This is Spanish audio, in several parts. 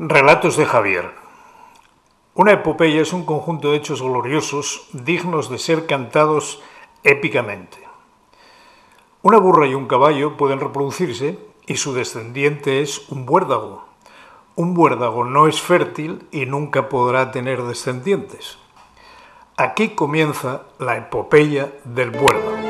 Relatos de Javier. Una epopeya es un conjunto de hechos gloriosos dignos de ser cantados épicamente. Una burra y un caballo pueden reproducirse y su descendiente es un buérdago. Un buérdago no es fértil y nunca podrá tener descendientes. Aquí comienza la epopeya del buérdago.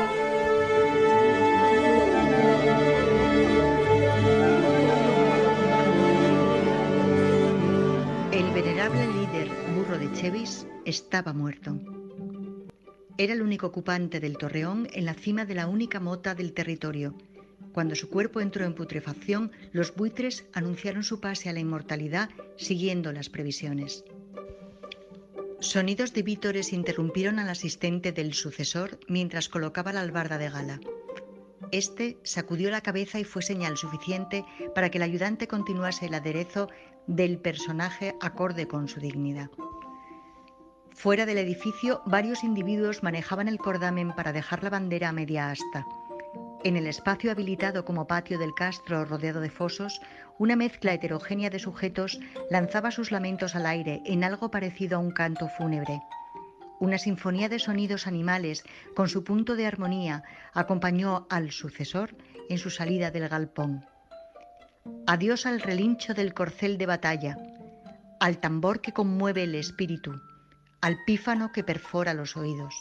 Estaba muerto. Era el único ocupante del torreón en la cima de la única mota del territorio. Cuando su cuerpo entró en putrefacción, los buitres anunciaron su pase a la inmortalidad siguiendo las previsiones. Sonidos de vítores interrumpieron al asistente del sucesor mientras colocaba la albarda de gala. Este sacudió la cabeza y fue señal suficiente para que el ayudante continuase el aderezo del personaje acorde con su dignidad. Fuera del edificio, varios individuos manejaban el cordamen para dejar la bandera a media asta. En el espacio habilitado como patio del castro rodeado de fosos, una mezcla heterogénea de sujetos lanzaba sus lamentos al aire en algo parecido a un canto fúnebre. Una sinfonía de sonidos animales, con su punto de armonía, acompañó al sucesor en su salida del galpón. Adiós al relincho del corcel de batalla, al tambor que conmueve el espíritu, al pífano que perfora los oídos.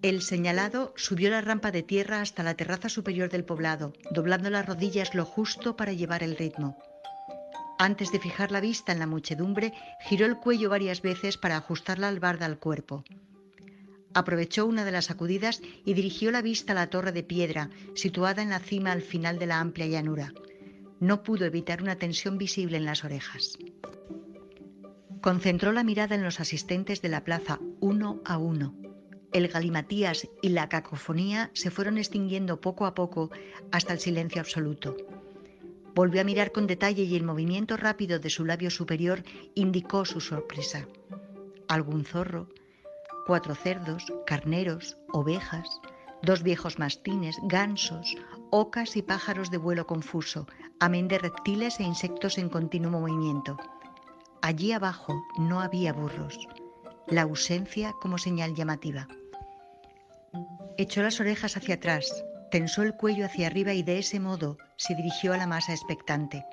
El señalado subió la rampa de tierra hasta la terraza superior del poblado, doblando las rodillas lo justo para llevar el ritmo. Antes de fijar la vista en la muchedumbre, giró el cuello varias veces para ajustar la albarda al cuerpo. Aprovechó una de las sacudidas y dirigió la vista a la torre de piedra, situada en la cima al final de la amplia llanura. No pudo evitar una tensión visible en las orejas. Concentró la mirada en los asistentes de la plaza uno a uno. El galimatías y la cacofonía se fueron extinguiendo poco a poco hasta el silencio absoluto. Volvió a mirar con detalle y el movimiento rápido de su labio superior indicó su sorpresa. Algún zorro, cuatro cerdos, carneros, ovejas, dos viejos mastines, gansos, ocas y pájaros de vuelo confuso, amén de reptiles e insectos en continuo movimiento. Allí abajo no había burros, la ausencia como señal llamativa. Echó las orejas hacia atrás, tensó el cuello hacia arriba y de ese modo se dirigió a la masa expectante,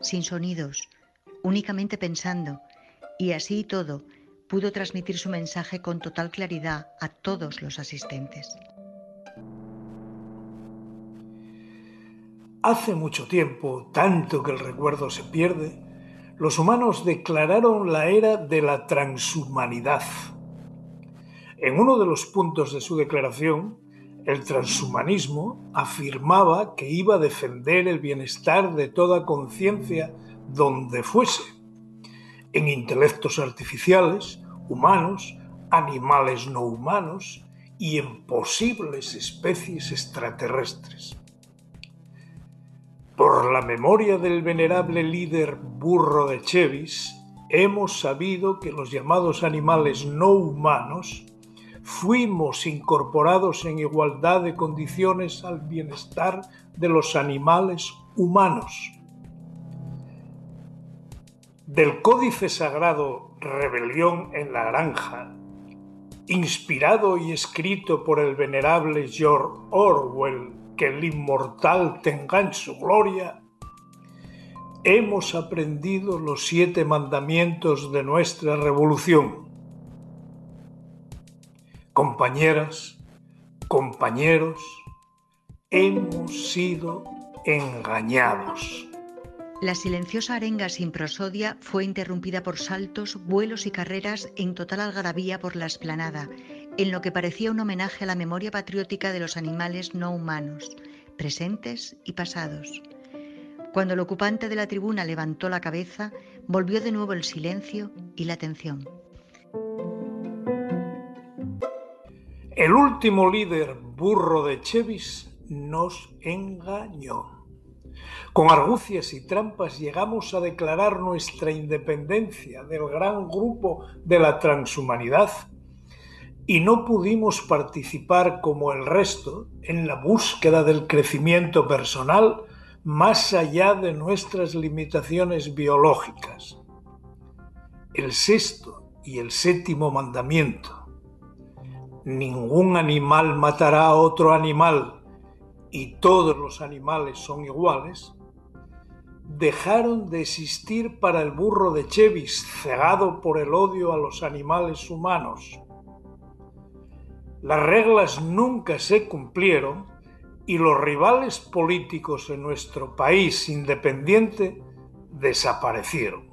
sin sonidos, únicamente pensando, y así y todo pudo transmitir su mensaje con total claridad a todos los asistentes. Hace mucho tiempo, tanto que el recuerdo se pierde, los humanos declararon la era de la transhumanidad. En uno de los puntos de su declaración, el transhumanismo afirmaba que iba a defender el bienestar de toda conciencia donde fuese, en intelectos artificiales, humanos, animales no humanos y en posibles especies extraterrestres. Por la memoria del venerable líder burro de Chevis, hemos sabido que los llamados animales no humanos fuimos incorporados en igualdad de condiciones al bienestar de los animales humanos. Del códice sagrado Rebelión en la Granja, inspirado y escrito por el venerable George Orwell que el inmortal tenga en su gloria, hemos aprendido los siete mandamientos de nuestra revolución. Compañeras, compañeros, hemos sido engañados. La silenciosa arenga sin prosodia fue interrumpida por saltos, vuelos y carreras en total algarabía por la esplanada, en lo que parecía un homenaje a la memoria patriótica de los animales no humanos, presentes y pasados. Cuando el ocupante de la tribuna levantó la cabeza, volvió de nuevo el silencio y la atención. El último líder burro de Chevis nos engañó. Con argucias y trampas llegamos a declarar nuestra independencia del gran grupo de la transhumanidad y no pudimos participar como el resto en la búsqueda del crecimiento personal más allá de nuestras limitaciones biológicas. El sexto y el séptimo mandamiento. Ningún animal matará a otro animal y todos los animales son iguales, dejaron de existir para el burro de Chevis, cegado por el odio a los animales humanos. Las reglas nunca se cumplieron y los rivales políticos en nuestro país independiente desaparecieron,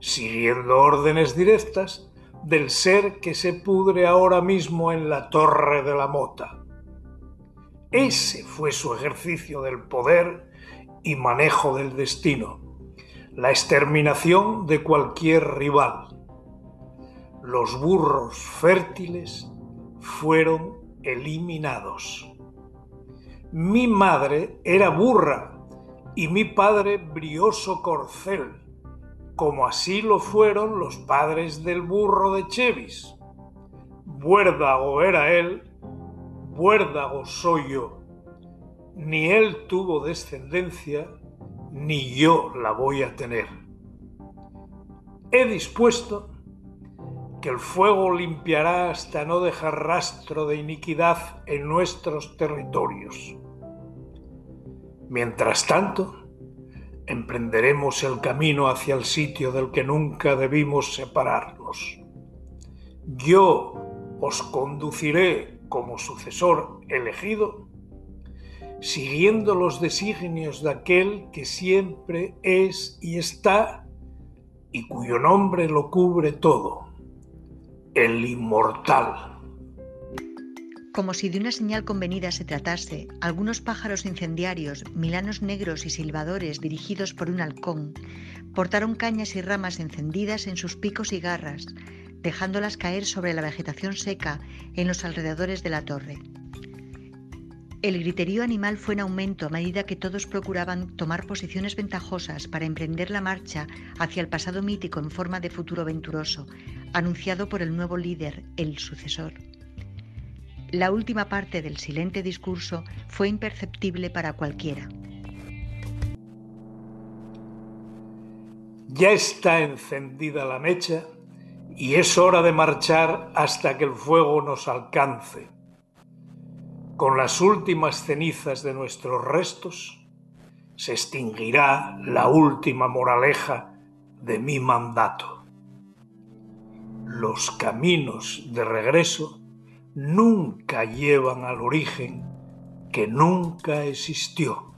siguiendo órdenes directas del ser que se pudre ahora mismo en la torre de la mota. Ese fue su ejercicio del poder y manejo del destino, la exterminación de cualquier rival. Los burros fértiles fueron eliminados. Mi madre era burra y mi padre brioso corcel, como así lo fueron los padres del burro de Chevis. Buérdago era él, buérdago soy yo. Ni él tuvo descendencia, ni yo la voy a tener. He dispuesto que el fuego limpiará hasta no dejar rastro de iniquidad en nuestros territorios. Mientras tanto, emprenderemos el camino hacia el sitio del que nunca debimos separarnos. Yo os conduciré como sucesor elegido, siguiendo los designios de aquel que siempre es y está y cuyo nombre lo cubre todo, el inmortal. Como si de una señal convenida se tratase, algunos pájaros incendiarios, milanos negros y silbadores dirigidos por un halcón, portaron cañas y ramas encendidas en sus picos y garras, dejándolas caer sobre la vegetación seca en los alrededores de la torre. El griterío animal fue en aumento a medida que todos procuraban tomar posiciones ventajosas para emprender la marcha hacia el pasado mítico en forma de futuro venturoso, anunciado por el nuevo líder, el sucesor. La última parte del silente discurso fue imperceptible para cualquiera. Ya está encendida la mecha y es hora de marchar hasta que el fuego nos alcance con las últimas cenizas de nuestros restos, se extinguirá la última moraleja de mi mandato. Los caminos de regreso nunca llevan al origen que nunca existió.